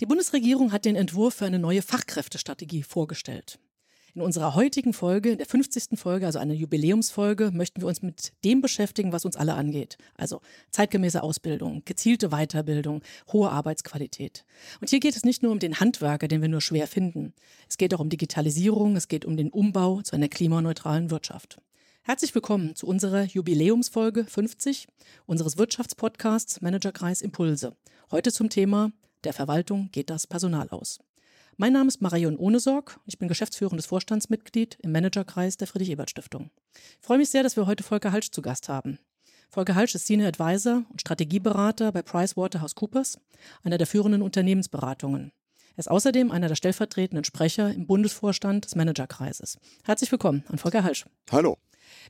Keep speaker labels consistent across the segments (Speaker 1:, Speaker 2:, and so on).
Speaker 1: Die Bundesregierung hat den Entwurf für eine neue Fachkräftestrategie vorgestellt. In unserer heutigen Folge, in der 50. Folge, also einer Jubiläumsfolge, möchten wir uns mit dem beschäftigen, was uns alle angeht. Also zeitgemäße Ausbildung, gezielte Weiterbildung, hohe Arbeitsqualität. Und hier geht es nicht nur um den Handwerker, den wir nur schwer finden. Es geht auch um Digitalisierung, es geht um den Umbau zu einer klimaneutralen Wirtschaft. Herzlich willkommen zu unserer Jubiläumsfolge 50 unseres Wirtschaftspodcasts Managerkreis Impulse. Heute zum Thema Der Verwaltung geht das Personal aus. Mein Name ist Marion Ohnesorg. Ich bin geschäftsführendes Vorstandsmitglied im Managerkreis der Friedrich-Ebert-Stiftung. Ich freue mich sehr, dass wir heute Volker Halsch zu Gast haben. Volker Halsch ist Senior Advisor und Strategieberater bei PricewaterhouseCoopers, einer der führenden Unternehmensberatungen. Er ist außerdem einer der stellvertretenden Sprecher im Bundesvorstand des Managerkreises. Herzlich willkommen an Volker Halsch.
Speaker 2: Hallo.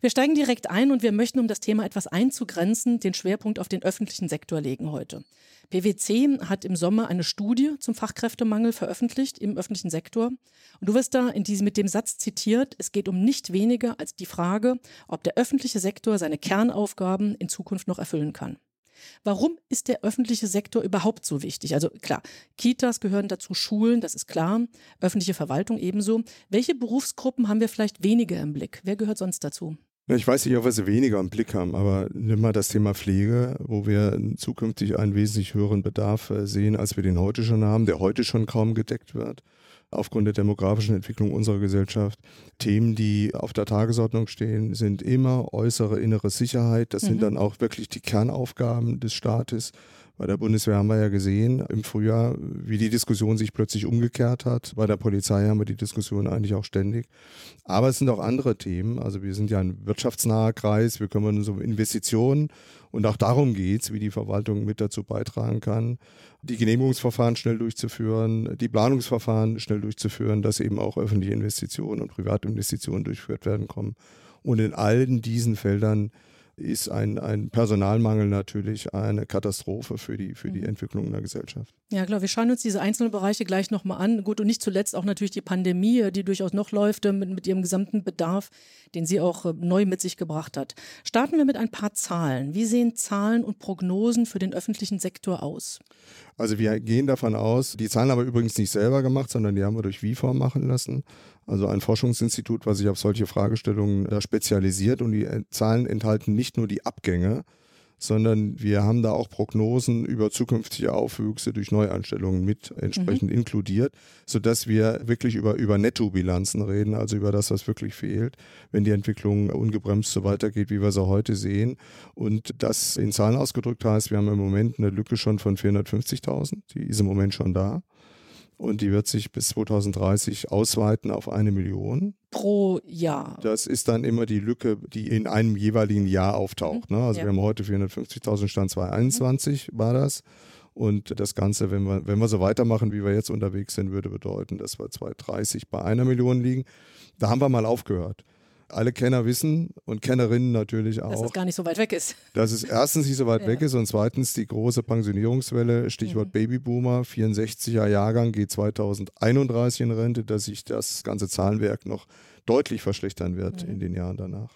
Speaker 1: Wir steigen direkt ein und wir möchten, um das Thema etwas einzugrenzen, den Schwerpunkt auf den öffentlichen Sektor legen heute. PwC hat im Sommer eine Studie zum Fachkräftemangel veröffentlicht im öffentlichen Sektor. Und du wirst da in diesem, mit dem Satz zitiert, es geht um nicht weniger als die Frage, ob der öffentliche Sektor seine Kernaufgaben in Zukunft noch erfüllen kann. Warum ist der öffentliche Sektor überhaupt so wichtig? Also klar, Kitas gehören dazu, Schulen, das ist klar, öffentliche Verwaltung ebenso. Welche Berufsgruppen haben wir vielleicht weniger im Blick? Wer gehört sonst dazu?
Speaker 2: Ich weiß nicht, ob wir sie weniger im Blick haben, aber nimm mal das Thema Pflege, wo wir zukünftig einen wesentlich höheren Bedarf äh, sehen, als wir den heute schon haben, der heute schon kaum gedeckt wird aufgrund der demografischen Entwicklung unserer Gesellschaft. Themen, die auf der Tagesordnung stehen, sind immer äußere innere Sicherheit. Das mhm. sind dann auch wirklich die Kernaufgaben des Staates. Bei der Bundeswehr haben wir ja gesehen im Frühjahr, wie die Diskussion sich plötzlich umgekehrt hat. Bei der Polizei haben wir die Diskussion eigentlich auch ständig. Aber es sind auch andere Themen. Also wir sind ja ein wirtschaftsnaher Kreis. Wir kümmern uns um Investitionen. Und auch darum geht's, wie die Verwaltung mit dazu beitragen kann, die Genehmigungsverfahren schnell durchzuführen, die Planungsverfahren schnell durchzuführen, dass eben auch öffentliche Investitionen und Privatinvestitionen durchgeführt werden kommen. Und in allen diesen Feldern ist ein, ein Personalmangel natürlich eine Katastrophe für die, für die mhm. Entwicklung der Gesellschaft.
Speaker 1: Ja, klar, wir schauen uns diese einzelnen Bereiche gleich nochmal an. Gut, und nicht zuletzt auch natürlich die Pandemie, die durchaus noch läuft mit, mit ihrem gesamten Bedarf, den sie auch äh, neu mit sich gebracht hat. Starten wir mit ein paar Zahlen. Wie sehen Zahlen und Prognosen für den öffentlichen Sektor aus?
Speaker 2: Also wir gehen davon aus, die Zahlen haben wir übrigens nicht selber gemacht, sondern die haben wir durch WIFOR machen lassen. Also ein Forschungsinstitut, was sich auf solche Fragestellungen da spezialisiert und die äh, Zahlen enthalten nicht nur die Abgänge, sondern wir haben da auch Prognosen über zukünftige Aufwüchse durch Neueinstellungen mit entsprechend mhm. inkludiert, sodass wir wirklich über, über Nettobilanzen reden, also über das, was wirklich fehlt, wenn die Entwicklung ungebremst so weitergeht, wie wir sie heute sehen. Und das in Zahlen ausgedrückt heißt, wir haben im Moment eine Lücke schon von 450.000, die ist im Moment schon da und die wird sich bis 2030 ausweiten auf eine Million.
Speaker 1: Pro Jahr.
Speaker 2: Das ist dann immer die Lücke, die in einem jeweiligen Jahr auftaucht. Mhm. Ne? Also ja. wir haben heute 450.000 Stand 2021 mhm. war das. Und das Ganze, wenn wir, wenn wir so weitermachen, wie wir jetzt unterwegs sind, würde bedeuten, dass wir 2030 bei einer Million liegen. Da haben wir mal aufgehört alle Kenner wissen und Kennerinnen natürlich auch. Dass
Speaker 1: es gar nicht so weit weg ist.
Speaker 2: Dass es erstens nicht so weit ja. weg ist und zweitens die große Pensionierungswelle, Stichwort mhm. Babyboomer, 64er Jahrgang geht 2031 in Rente, dass sich das ganze Zahlenwerk noch deutlich verschlechtern wird mhm. in den Jahren danach.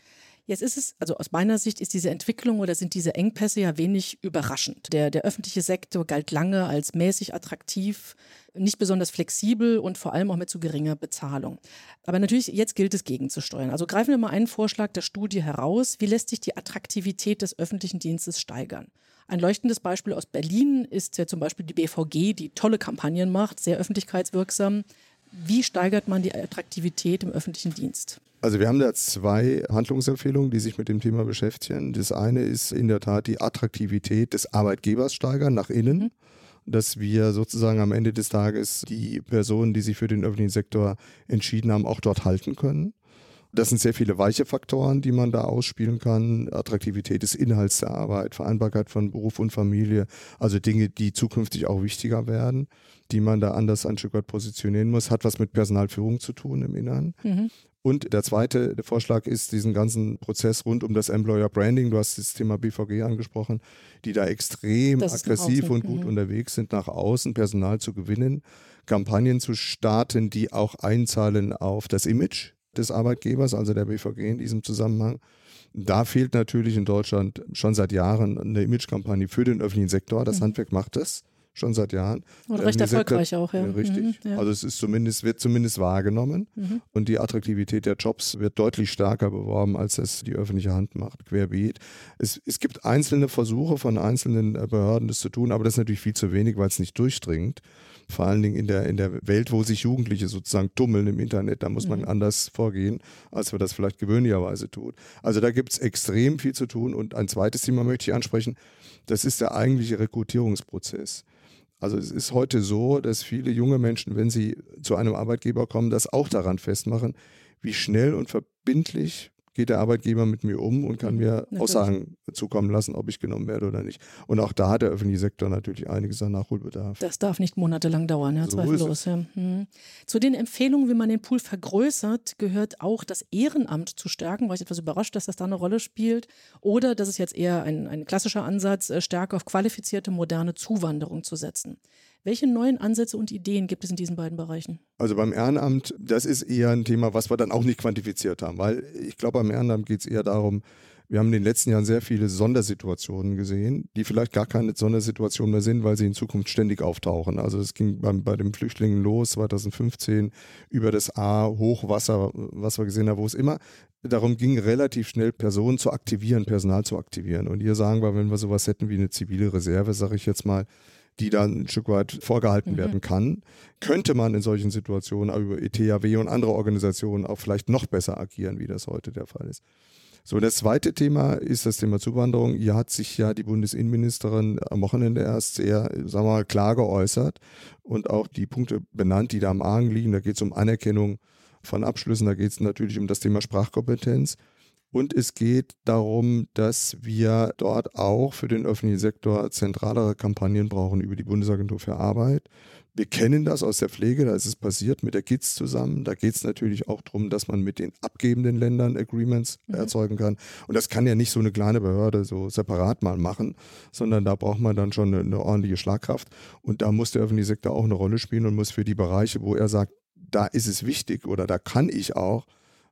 Speaker 1: Jetzt ist es, also aus meiner Sicht ist diese Entwicklung oder sind diese Engpässe ja wenig überraschend. Der, der öffentliche Sektor galt lange als mäßig attraktiv, nicht besonders flexibel und vor allem auch mit zu geringer Bezahlung. Aber natürlich, jetzt gilt es gegenzusteuern. Also greifen wir mal einen Vorschlag der Studie heraus. Wie lässt sich die Attraktivität des öffentlichen Dienstes steigern? Ein leuchtendes Beispiel aus Berlin ist ja zum Beispiel die BVG, die tolle Kampagnen macht, sehr öffentlichkeitswirksam. Wie steigert man die Attraktivität im öffentlichen Dienst?
Speaker 2: Also wir haben da zwei Handlungsempfehlungen, die sich mit dem Thema beschäftigen. Das eine ist in der Tat die Attraktivität des Arbeitgebers steigern nach innen. Mhm. Dass wir sozusagen am Ende des Tages die Personen, die sich für den öffentlichen Sektor entschieden haben, auch dort halten können. Das sind sehr viele weiche Faktoren, die man da ausspielen kann. Attraktivität des Inhalts der Arbeit, Vereinbarkeit von Beruf und Familie, also Dinge, die zukünftig auch wichtiger werden, die man da anders ein Stück weit positionieren muss, hat was mit Personalführung zu tun im Inneren. Mhm. Und der zweite Vorschlag ist, diesen ganzen Prozess rund um das Employer Branding, du hast das Thema BVG angesprochen, die da extrem aggressiv und gut mhm. unterwegs sind, nach außen Personal zu gewinnen, Kampagnen zu starten, die auch einzahlen auf das Image des Arbeitgebers, also der BVG in diesem Zusammenhang. Da fehlt natürlich in Deutschland schon seit Jahren eine Imagekampagne für den öffentlichen Sektor. Das mhm. Handwerk macht das schon seit Jahren.
Speaker 1: Und recht erfolgreich auch, ja.
Speaker 2: Richtig. Mhm, ja. Also es ist zumindest, wird zumindest wahrgenommen mhm. und die Attraktivität der Jobs wird deutlich stärker beworben, als es die öffentliche Hand macht, querbeet. Es, es gibt einzelne Versuche von einzelnen äh, Behörden, das zu tun, aber das ist natürlich viel zu wenig, weil es nicht durchdringt vor allen Dingen in der, in der Welt, wo sich Jugendliche sozusagen tummeln im Internet, da muss man mhm. anders vorgehen, als wir das vielleicht gewöhnlicherweise tun. Also da gibt es extrem viel zu tun. Und ein zweites Thema möchte ich ansprechen, das ist der eigentliche Rekrutierungsprozess. Also es ist heute so, dass viele junge Menschen, wenn sie zu einem Arbeitgeber kommen, das auch daran festmachen, wie schnell und verbindlich geht der Arbeitgeber mit mir um und kann mhm, mir natürlich. Aussagen zukommen lassen, ob ich genommen werde oder nicht. Und auch da hat der öffentliche Sektor natürlich einiges an Nachholbedarf.
Speaker 1: Das darf nicht monatelang dauern, ja, so zweifellos. Ja. Hm. Zu den Empfehlungen, wie man den Pool vergrößert, gehört auch das Ehrenamt zu stärken. War ich etwas überrascht, dass das da eine Rolle spielt. Oder das ist jetzt eher ein, ein klassischer Ansatz, äh, stärker auf qualifizierte, moderne Zuwanderung zu setzen. Welche neuen Ansätze und Ideen gibt es in diesen beiden Bereichen?
Speaker 2: Also beim Ehrenamt, das ist eher ein Thema, was wir dann auch nicht quantifiziert haben, weil ich glaube, beim Ehrenamt geht es eher darum, wir haben in den letzten Jahren sehr viele Sondersituationen gesehen, die vielleicht gar keine Sondersituationen mehr sind, weil sie in Zukunft ständig auftauchen. Also es ging beim, bei den Flüchtlingen los 2015 über das A-Hochwasser, was wir gesehen haben, wo es immer darum ging, relativ schnell Personen zu aktivieren, Personal zu aktivieren. Und hier sagen wir, wenn wir sowas hätten wie eine zivile Reserve, sage ich jetzt mal, die dann ein Stück weit vorgehalten mhm. werden kann, könnte man in solchen Situationen über ETHW und andere Organisationen auch vielleicht noch besser agieren, wie das heute der Fall ist. So, das zweite Thema ist das Thema Zuwanderung. Hier hat sich ja die Bundesinnenministerin am Wochenende erst sehr, sagen wir mal, klar geäußert und auch die Punkte benannt, die da am Argen liegen. Da geht es um Anerkennung von Abschlüssen, da geht es natürlich um das Thema Sprachkompetenz. Und es geht darum, dass wir dort auch für den öffentlichen Sektor zentralere Kampagnen brauchen über die Bundesagentur für Arbeit. Wir kennen das aus der Pflege, da ist es passiert mit der GITS zusammen. Da geht es natürlich auch darum, dass man mit den abgebenden Ländern Agreements mhm. erzeugen kann. Und das kann ja nicht so eine kleine Behörde so separat mal machen, sondern da braucht man dann schon eine, eine ordentliche Schlagkraft. Und da muss der öffentliche Sektor auch eine Rolle spielen und muss für die Bereiche, wo er sagt, da ist es wichtig oder da kann ich auch,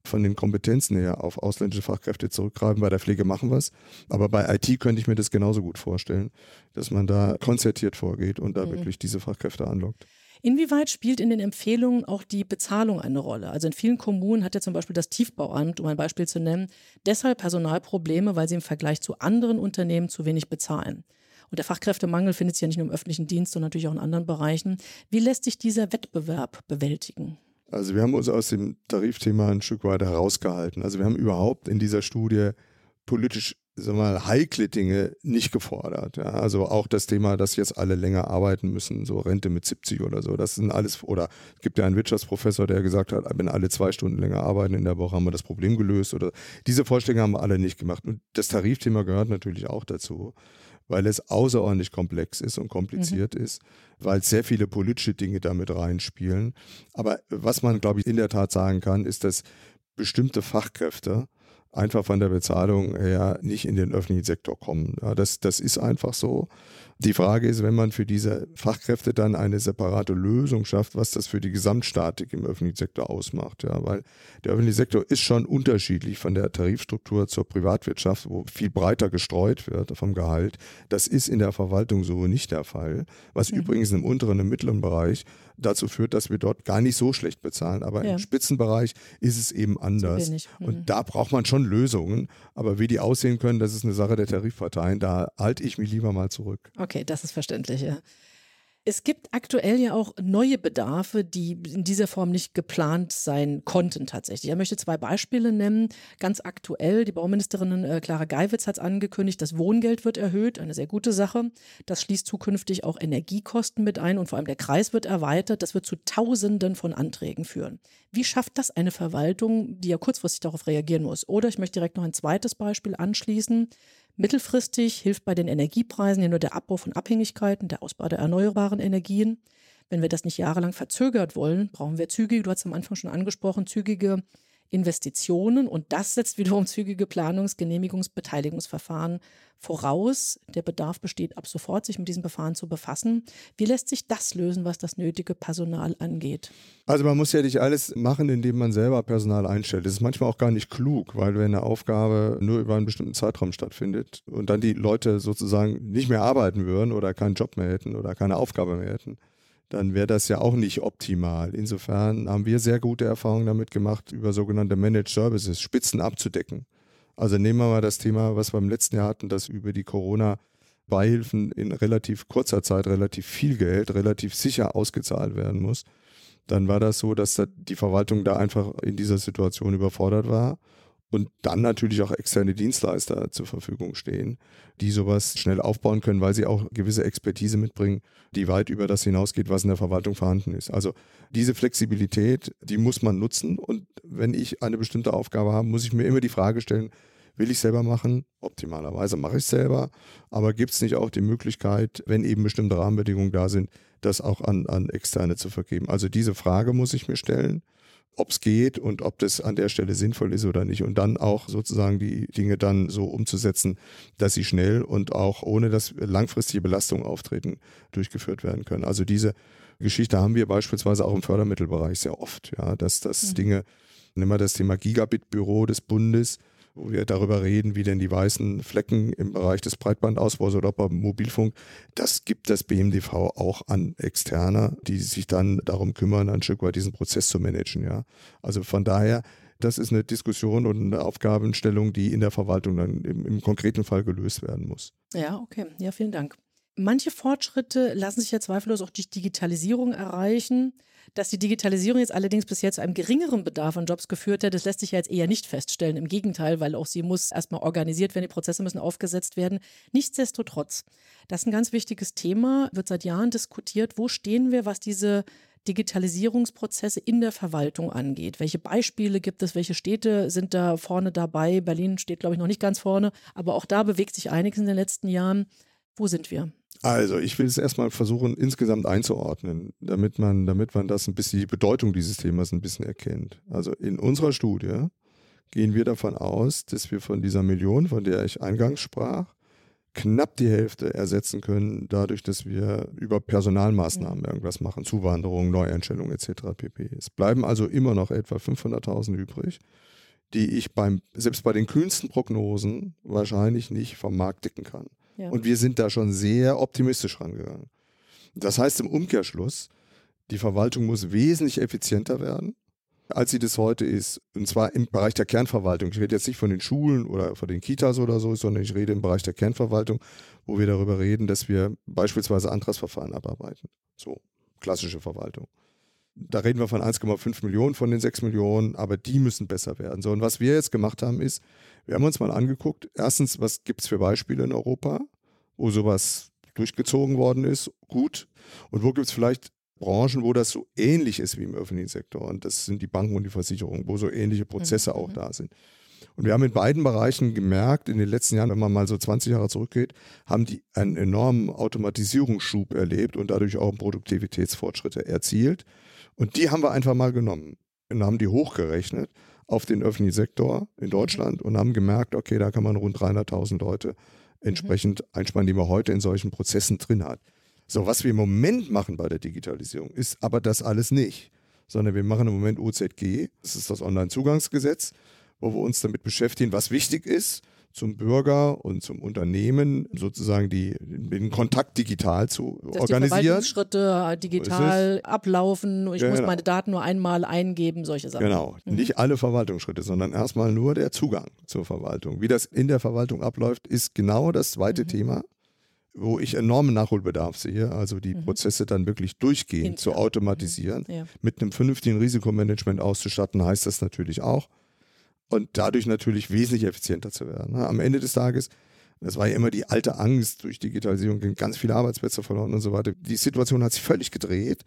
Speaker 2: von den Kompetenzen her auf ausländische Fachkräfte zurückgreifen. Bei der Pflege machen wir es. Aber bei IT könnte ich mir das genauso gut vorstellen, dass man da konzertiert vorgeht und da mhm. wirklich diese Fachkräfte anlockt.
Speaker 1: Inwieweit spielt in den Empfehlungen auch die Bezahlung eine Rolle? Also in vielen Kommunen hat ja zum Beispiel das Tiefbauamt, um ein Beispiel zu nennen, deshalb Personalprobleme, weil sie im Vergleich zu anderen Unternehmen zu wenig bezahlen. Und der Fachkräftemangel findet sich ja nicht nur im öffentlichen Dienst, sondern natürlich auch in anderen Bereichen. Wie lässt sich dieser Wettbewerb bewältigen?
Speaker 2: Also wir haben uns aus dem Tarifthema ein Stück weit herausgehalten. Also wir haben überhaupt in dieser Studie politisch sagen mal, heikle Dinge nicht gefordert. Ja, also auch das Thema, dass jetzt alle länger arbeiten müssen, so Rente mit 70 oder so, das sind alles, oder es gibt ja einen Wirtschaftsprofessor, der gesagt hat, wenn alle zwei Stunden länger arbeiten in der Woche, haben wir das Problem gelöst oder diese Vorstellungen haben wir alle nicht gemacht. Und das Tarifthema gehört natürlich auch dazu weil es außerordentlich komplex ist und kompliziert mhm. ist, weil sehr viele politische Dinge damit reinspielen. Aber was man, glaube ich, in der Tat sagen kann, ist, dass bestimmte Fachkräfte einfach von der Bezahlung her nicht in den öffentlichen Sektor kommen. Ja, das, das ist einfach so. Die Frage ist, wenn man für diese Fachkräfte dann eine separate Lösung schafft, was das für die Gesamtstatik im öffentlichen Sektor ausmacht. Ja, weil der öffentliche Sektor ist schon unterschiedlich von der Tarifstruktur zur Privatwirtschaft, wo viel breiter gestreut wird vom Gehalt. Das ist in der Verwaltung so nicht der Fall. Was mhm. übrigens im unteren und mittleren Bereich dazu führt, dass wir dort gar nicht so schlecht bezahlen. Aber ja. im Spitzenbereich ist es eben anders. Mhm. Und da braucht man schon Lösungen. Aber wie die aussehen können, das ist eine Sache der Tarifparteien. Da halte ich mich lieber mal zurück.
Speaker 1: Okay, das ist verständlich, ja. Es gibt aktuell ja auch neue Bedarfe, die in dieser Form nicht geplant sein konnten tatsächlich. Ich möchte zwei Beispiele nennen. Ganz aktuell, die Bauministerin äh, Clara Geiwitz hat angekündigt, das Wohngeld wird erhöht, eine sehr gute Sache. Das schließt zukünftig auch Energiekosten mit ein und vor allem der Kreis wird erweitert. Das wird zu Tausenden von Anträgen führen. Wie schafft das eine Verwaltung, die ja kurzfristig darauf reagieren muss? Oder ich möchte direkt noch ein zweites Beispiel anschließen. Mittelfristig hilft bei den Energiepreisen ja nur der Abbau von Abhängigkeiten, der Ausbau der erneuerbaren Energien. Wenn wir das nicht jahrelang verzögert wollen, brauchen wir zügige, du hast am Anfang schon angesprochen, zügige Investitionen und das setzt wiederum zügige Planungs-, Genehmigungs-, Beteiligungsverfahren voraus. Der Bedarf besteht ab sofort, sich mit diesem Verfahren zu befassen. Wie lässt sich das lösen, was das nötige Personal angeht?
Speaker 2: Also man muss ja nicht alles machen, indem man selber Personal einstellt. Das ist manchmal auch gar nicht klug, weil wenn eine Aufgabe nur über einen bestimmten Zeitraum stattfindet und dann die Leute sozusagen nicht mehr arbeiten würden oder keinen Job mehr hätten oder keine Aufgabe mehr hätten, dann wäre das ja auch nicht optimal. Insofern haben wir sehr gute Erfahrungen damit gemacht, über sogenannte Managed Services Spitzen abzudecken. Also nehmen wir mal das Thema, was wir im letzten Jahr hatten, dass über die Corona-Beihilfen in relativ kurzer Zeit relativ viel Geld relativ sicher ausgezahlt werden muss. Dann war das so, dass die Verwaltung da einfach in dieser Situation überfordert war und dann natürlich auch externe Dienstleister zur Verfügung stehen, die sowas schnell aufbauen können, weil sie auch gewisse Expertise mitbringen, die weit über das hinausgeht, was in der Verwaltung vorhanden ist. Also diese Flexibilität, die muss man nutzen und wenn ich eine bestimmte Aufgabe habe, muss ich mir immer die Frage stellen, will ich selber machen? Optimalerweise mache ich es selber, aber gibt es nicht auch die Möglichkeit, wenn eben bestimmte Rahmenbedingungen da sind, das auch an, an Externe zu vergeben? Also diese Frage muss ich mir stellen ob es geht und ob das an der Stelle sinnvoll ist oder nicht. Und dann auch sozusagen die Dinge dann so umzusetzen, dass sie schnell und auch ohne dass langfristige Belastungen auftreten, durchgeführt werden können. Also diese Geschichte haben wir beispielsweise auch im Fördermittelbereich sehr oft, ja, dass das mhm. Dinge, nehmen wir das Thema Gigabit-Büro des Bundes, wo wir darüber reden, wie denn die weißen Flecken im Bereich des Breitbandausbaus oder beim Mobilfunk, das gibt das BMDV auch an Externe, die sich dann darum kümmern, ein Stück weit diesen Prozess zu managen. Ja. Also von daher, das ist eine Diskussion und eine Aufgabenstellung, die in der Verwaltung dann im, im konkreten Fall gelöst werden muss.
Speaker 1: Ja, okay. Ja, vielen Dank. Manche Fortschritte lassen sich ja zweifellos auch durch Digitalisierung erreichen. Dass die Digitalisierung jetzt allerdings bis jetzt zu einem geringeren Bedarf an Jobs geführt hat, das lässt sich ja jetzt eher nicht feststellen. Im Gegenteil, weil auch sie muss erstmal organisiert werden, die Prozesse müssen aufgesetzt werden. Nichtsdestotrotz, das ist ein ganz wichtiges Thema, wird seit Jahren diskutiert. Wo stehen wir, was diese Digitalisierungsprozesse in der Verwaltung angeht. Welche Beispiele gibt es? Welche Städte sind da vorne dabei? Berlin steht, glaube ich, noch nicht ganz vorne, aber auch da bewegt sich einiges in den letzten Jahren. Wo sind wir?
Speaker 2: Also, ich will es erstmal versuchen, insgesamt einzuordnen, damit man, damit man das ein bisschen, die Bedeutung dieses Themas ein bisschen erkennt. Also, in unserer Studie gehen wir davon aus, dass wir von dieser Million, von der ich eingangs sprach, knapp die Hälfte ersetzen können, dadurch, dass wir über Personalmaßnahmen irgendwas machen, Zuwanderung, Neueinstellung etc. pp. Es bleiben also immer noch etwa 500.000 übrig, die ich beim, selbst bei den kühnsten Prognosen wahrscheinlich nicht vom Markt dicken kann. Und wir sind da schon sehr optimistisch rangegangen. Das heißt im Umkehrschluss, die Verwaltung muss wesentlich effizienter werden, als sie das heute ist. Und zwar im Bereich der Kernverwaltung. Ich rede jetzt nicht von den Schulen oder von den Kitas oder so, sondern ich rede im Bereich der Kernverwaltung, wo wir darüber reden, dass wir beispielsweise Antragsverfahren abarbeiten. So, klassische Verwaltung. Da reden wir von 1,5 Millionen von den 6 Millionen, aber die müssen besser werden. So, und was wir jetzt gemacht haben, ist, wir haben uns mal angeguckt, erstens, was gibt es für Beispiele in Europa, wo sowas durchgezogen worden ist, gut. Und wo gibt es vielleicht Branchen, wo das so ähnlich ist wie im öffentlichen Sektor. Und das sind die Banken und die Versicherungen, wo so ähnliche Prozesse mhm. auch da sind. Und wir haben in beiden Bereichen gemerkt, in den letzten Jahren, wenn man mal so 20 Jahre zurückgeht, haben die einen enormen Automatisierungsschub erlebt und dadurch auch Produktivitätsfortschritte erzielt. Und die haben wir einfach mal genommen und haben die hochgerechnet auf den öffentlichen Sektor in Deutschland und haben gemerkt, okay, da kann man rund 300.000 Leute entsprechend einsparen, die man heute in solchen Prozessen drin hat. So, was wir im Moment machen bei der Digitalisierung, ist aber das alles nicht, sondern wir machen im Moment OZG, das ist das Onlinezugangsgesetz, wo wir uns damit beschäftigen, was wichtig ist, zum Bürger und zum Unternehmen sozusagen die, den Kontakt digital zu Dass organisieren.
Speaker 1: Die Schritte digital ablaufen. Ich ja, muss genau. meine Daten nur einmal eingeben, solche Sachen.
Speaker 2: Genau. Mhm. Nicht alle Verwaltungsschritte, sondern erstmal nur der Zugang zur Verwaltung. Wie das in der Verwaltung abläuft, ist genau das zweite mhm. Thema wo ich enormen Nachholbedarf sehe, also die mhm. Prozesse dann wirklich durchgehend zu automatisieren, mhm. ja. mit einem vernünftigen Risikomanagement auszustatten, heißt das natürlich auch und dadurch natürlich wesentlich effizienter zu werden. Ne? Am Ende des Tages, das war ja immer die alte Angst, durch Digitalisierung gehen ganz viele Arbeitsplätze verloren und so weiter. Die Situation hat sich völlig gedreht.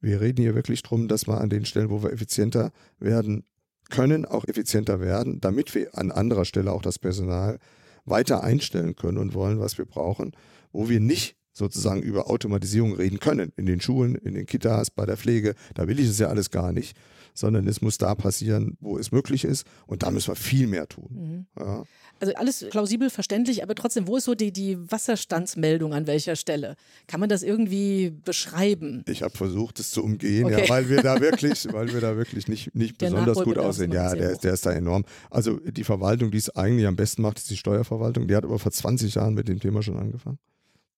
Speaker 2: Wir reden hier wirklich darum, dass wir an den Stellen, wo wir effizienter werden können, auch effizienter werden, damit wir an anderer Stelle auch das Personal weiter einstellen können und wollen, was wir brauchen, wo wir nicht sozusagen über Automatisierung reden können. In den Schulen, in den Kitas, bei der Pflege. Da will ich es ja alles gar nicht. Sondern es muss da passieren, wo es möglich ist. Und da müssen wir viel mehr tun. Mhm. Ja.
Speaker 1: Also alles plausibel, verständlich, aber trotzdem, wo ist so die, die Wasserstandsmeldung an welcher Stelle? Kann man das irgendwie beschreiben?
Speaker 2: Ich habe versucht, es zu umgehen, okay. ja, weil wir da wirklich, weil wir da wirklich nicht, nicht besonders gut aussehen. Ja, der, der ist da enorm. Also die Verwaltung, die es eigentlich am besten macht, ist die Steuerverwaltung. Die hat aber vor 20 Jahren mit dem Thema schon angefangen.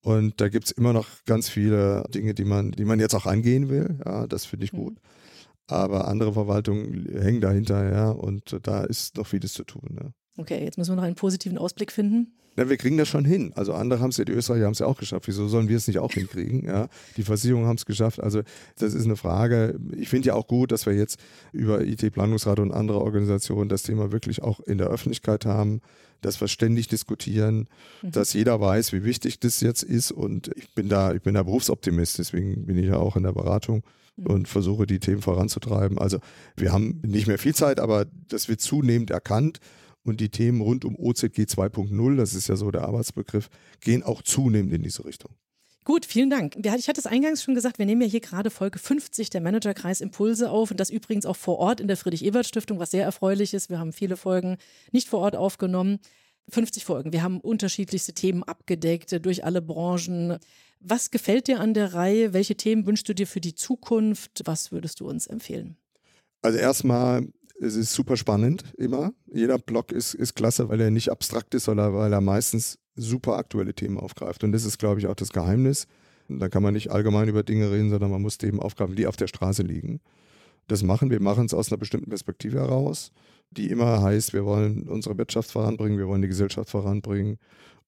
Speaker 2: Und da gibt es immer noch ganz viele Dinge, die man, die man jetzt auch angehen will. Ja, das finde ich gut. Mhm. Aber andere Verwaltungen hängen dahinter, ja, und da ist noch vieles zu tun. Ja.
Speaker 1: Okay, jetzt müssen wir noch einen positiven Ausblick finden.
Speaker 2: Na, wir kriegen das schon hin. Also andere haben es ja, die Österreicher haben es ja auch geschafft. Wieso sollen wir es nicht auch hinkriegen? Ja, die Versicherungen haben es geschafft. Also das ist eine Frage. Ich finde ja auch gut, dass wir jetzt über IT-Planungsrat und andere Organisationen das Thema wirklich auch in der Öffentlichkeit haben, dass wir ständig diskutieren, mhm. dass jeder weiß, wie wichtig das jetzt ist. Und ich bin da, ich bin da Berufsoptimist, deswegen bin ich ja auch in der Beratung mhm. und versuche die Themen voranzutreiben. Also wir haben nicht mehr viel Zeit, aber das wird zunehmend erkannt. Und die Themen rund um OZG 2.0, das ist ja so der Arbeitsbegriff, gehen auch zunehmend in diese Richtung.
Speaker 1: Gut, vielen Dank. Ich hatte es eingangs schon gesagt, wir nehmen ja hier gerade Folge 50 der Managerkreis Impulse auf und das übrigens auch vor Ort in der Friedrich-Ebert-Stiftung, was sehr erfreulich ist. Wir haben viele Folgen nicht vor Ort aufgenommen. 50 Folgen. Wir haben unterschiedlichste Themen abgedeckt durch alle Branchen. Was gefällt dir an der Reihe? Welche Themen wünschst du dir für die Zukunft? Was würdest du uns empfehlen?
Speaker 2: Also erstmal es ist super spannend immer. Jeder Blog ist, ist klasse, weil er nicht abstrakt ist, sondern weil er meistens super aktuelle Themen aufgreift. Und das ist, glaube ich, auch das Geheimnis. Da kann man nicht allgemein über Dinge reden, sondern man muss Themen aufgreifen, die auf der Straße liegen. Das machen wir, machen es aus einer bestimmten Perspektive heraus, die immer heißt, wir wollen unsere Wirtschaft voranbringen, wir wollen die Gesellschaft voranbringen.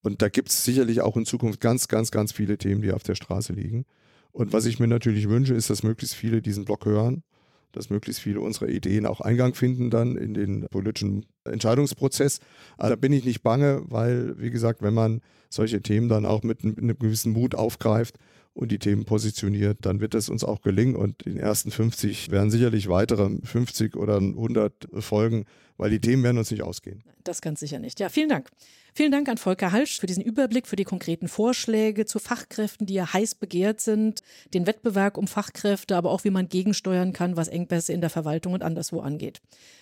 Speaker 2: Und da gibt es sicherlich auch in Zukunft ganz, ganz, ganz viele Themen, die auf der Straße liegen. Und was ich mir natürlich wünsche, ist, dass möglichst viele diesen Blog hören dass möglichst viele unserer Ideen auch Eingang finden dann in den politischen Entscheidungsprozess. Aber da bin ich nicht bange, weil, wie gesagt, wenn man solche Themen dann auch mit, mit einem gewissen Mut aufgreift und die Themen positioniert, dann wird es uns auch gelingen. Und in den ersten 50 werden sicherlich weitere 50 oder 100 folgen, weil die Themen werden uns nicht ausgehen.
Speaker 1: Das ganz sicher nicht. Ja, vielen Dank. Vielen Dank an Volker Halsch für diesen Überblick, für die konkreten Vorschläge zu Fachkräften, die ja heiß begehrt sind, den Wettbewerb um Fachkräfte, aber auch wie man gegensteuern kann, was Engpässe in der Verwaltung und anderswo angeht.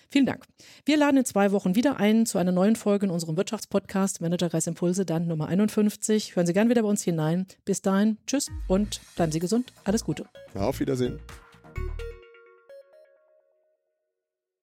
Speaker 1: Vielen Dank. Wir laden in zwei Wochen wieder ein zu einer neuen Folge in unserem Wirtschaftspodcast Managerkreis Impulse, dann Nummer 51. Hören Sie gern wieder bei uns hinein. Bis dahin, tschüss und bleiben Sie gesund. Alles Gute.
Speaker 2: Auf Wiedersehen.